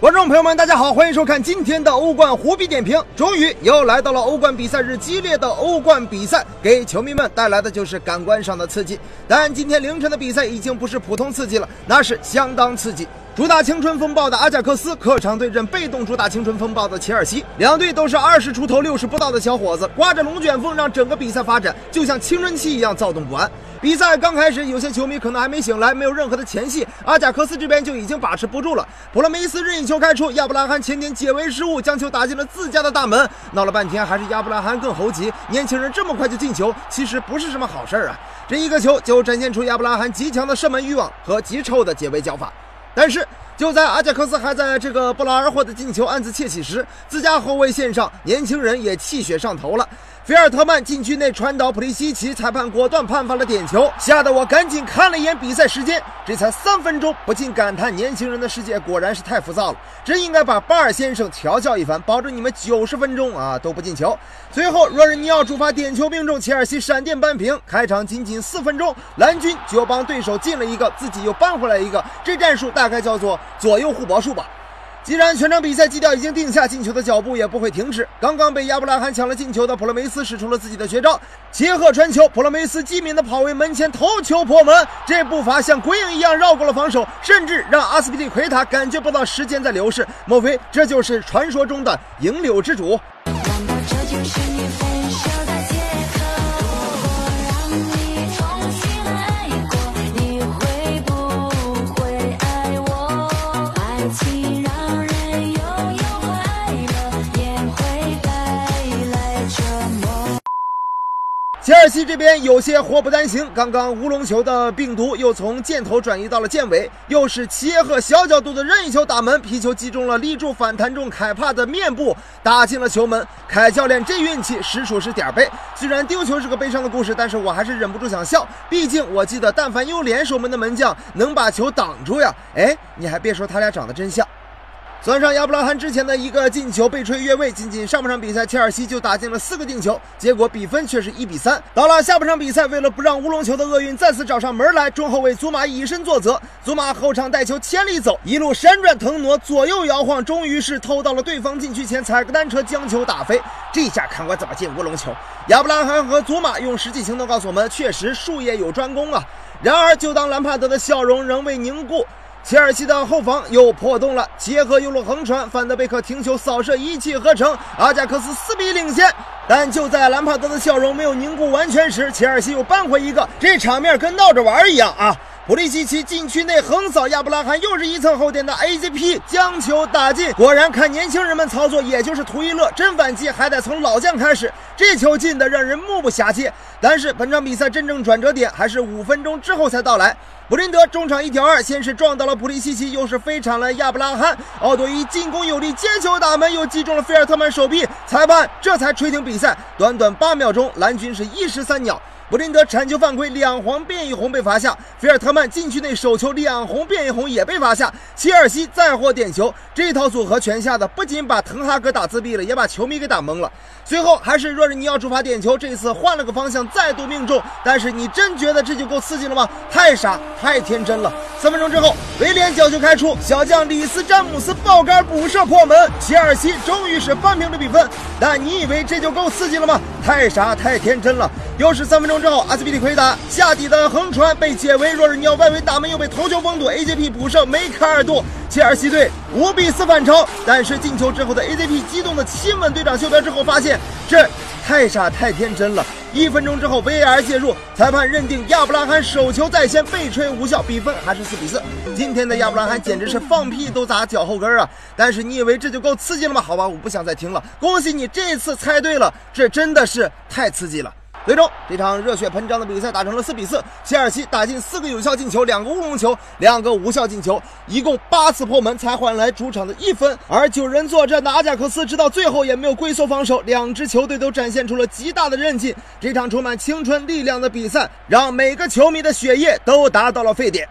观众朋友们，大家好，欢迎收看今天的欧冠虎比点评。终于又来到了欧冠比赛日，激烈的欧冠比赛给球迷们带来的就是感官上的刺激。但今天凌晨的比赛已经不是普通刺激了，那是相当刺激。主打青春风暴的阿贾克斯客场对阵被动主打青春风暴的切尔西，两队都是二十出头、六十不到的小伙子，刮着龙卷风，让整个比赛发展就像青春期一样躁动不安。比赛刚开始，有些球迷可能还没醒来，没有任何的前戏，阿贾克斯这边就已经把持不住了。普罗梅斯任意球开出，亚布拉罕前点解围失误，将球打进了自家的大门。闹了半天，还是亚布拉罕更猴急。年轻人这么快就进球，其实不是什么好事儿啊！这一个球就展现出亚布拉罕极强的射门欲望和极臭的解围脚法。但是就在阿贾克斯还在这个不劳而获的进球暗自窃喜时，自家后卫线上年轻人也气血上头了。菲尔特曼禁区内传导普利西奇，裁判果断判罚了点球，吓得我赶紧看了一眼比赛时间，这才三分钟，不禁感叹年轻人的世界果然是太浮躁了，真应该把巴尔先生调教一番，保证你们九十分钟啊都不进球。随后若日尼奥主罚点球命中，切尔西闪电扳平。开场仅仅四分钟，蓝军就帮对手进了一个，自己又扳回来一个，这战术大概叫做左右互搏术吧。既然全场比赛基调已经定下，进球的脚步也不会停止。刚刚被亚布拉罕抢了进球的普罗梅斯使出了自己的绝招，切赫传球，普罗梅斯机敏的跑位门前头球破门，这步伐像鬼影一样绕过了防守，甚至让阿斯皮利奎塔感觉不到时间在流逝。莫非这就是传说中的影柳之主？切尔西这边有些祸不单行，刚刚乌龙球的病毒又从箭头转移到了箭尾，又是切赫小角度的任意球打门，皮球击中了立柱反弹中凯帕的面部，打进了球门。凯教练这运气实属是点儿背。虽然丢球是个悲伤的故事，但是我还是忍不住想笑，毕竟我记得但凡有联手门的门将能把球挡住呀。哎，你还别说，他俩长得真像。算上亚布拉罕之前的一个进球被吹越位，仅仅上半场比赛，切尔西就打进了四个进球，结果比分却是一比三。到了下半场比赛，为了不让乌龙球的厄运再次找上门来，中后卫祖马以身作则，祖马后场带球千里走，一路闪转腾挪，左右摇晃，终于是偷到了对方禁区前，踩个单车将球打飞。这下看我怎么进乌龙球！亚布拉罕和祖马用实际行动告诉我们，确实术业有专攻啊。然而，就当兰帕德的笑容仍未凝固。切尔西的后防又破洞了，结合右路横传，范德贝克停球扫射一气呵成，阿贾克斯四比领先。但就在兰帕德的笑容没有凝固完全时，切尔西又扳回一个，这场面跟闹着玩一样啊！普利西奇禁区内横扫亚布拉罕，又是一层后点的 AZP 将球打进。果然看年轻人们操作，也就是图一乐。真反击还得从老将开始，这球进的让人目不暇接。但是本场比赛真正转折点还是五分钟之后才到来。布林德中场一挑二，先是撞到了普利西奇，又是飞铲了亚布拉罕。奥多伊进攻有力，接球打门，又击中了菲尔特曼手臂。裁判这才吹停比赛。短短八秒钟，蓝军是一石三鸟。布林德铲球犯规，两黄变一红被罚下；菲尔特曼禁区内手球，两红变一红也被罚下。切尔西再获点球，这套组合全下的不仅把滕哈格打自闭了，也把球迷给打懵了。最后还是若日尼奥主罚点球，这一次换了个方向，再度命中。但是你真觉得这就够刺激了吗？太傻，太天真了。三分钟之后，威廉角球开出，小将里斯詹姆斯爆杆补射破门，切尔西终于是扳平了比分。但你以为这就够刺激了吗？太傻，太天真了。又是三分钟。之后，阿斯皮利奎达下底的横传被解围，若日尼奥外围打门又被头球封堵，AJP 补射梅开二度，切尔西队五比四反超。但是进球之后的 AJP 激动的亲吻队长袖标之后，发现这太傻太天真了。一分钟之后，VAR 介入，裁判认定亚布拉罕手球在先，被吹无效，比分还是四比四。今天的亚布拉罕简直是放屁都砸脚后跟啊！但是你以为这就够刺激了吗？好吧，我不想再听了。恭喜你这次猜对了，这真的是太刺激了。最终，这场热血喷张的比赛打成了四比四。切尔西打进四个有效进球，两个乌龙球，两个无效进球，一共八次破门才换来主场的一分。而九人作战的阿贾克斯直到最后也没有龟缩防守，两支球队都展现出了极大的韧劲。这场充满青春力量的比赛，让每个球迷的血液都达到了沸点。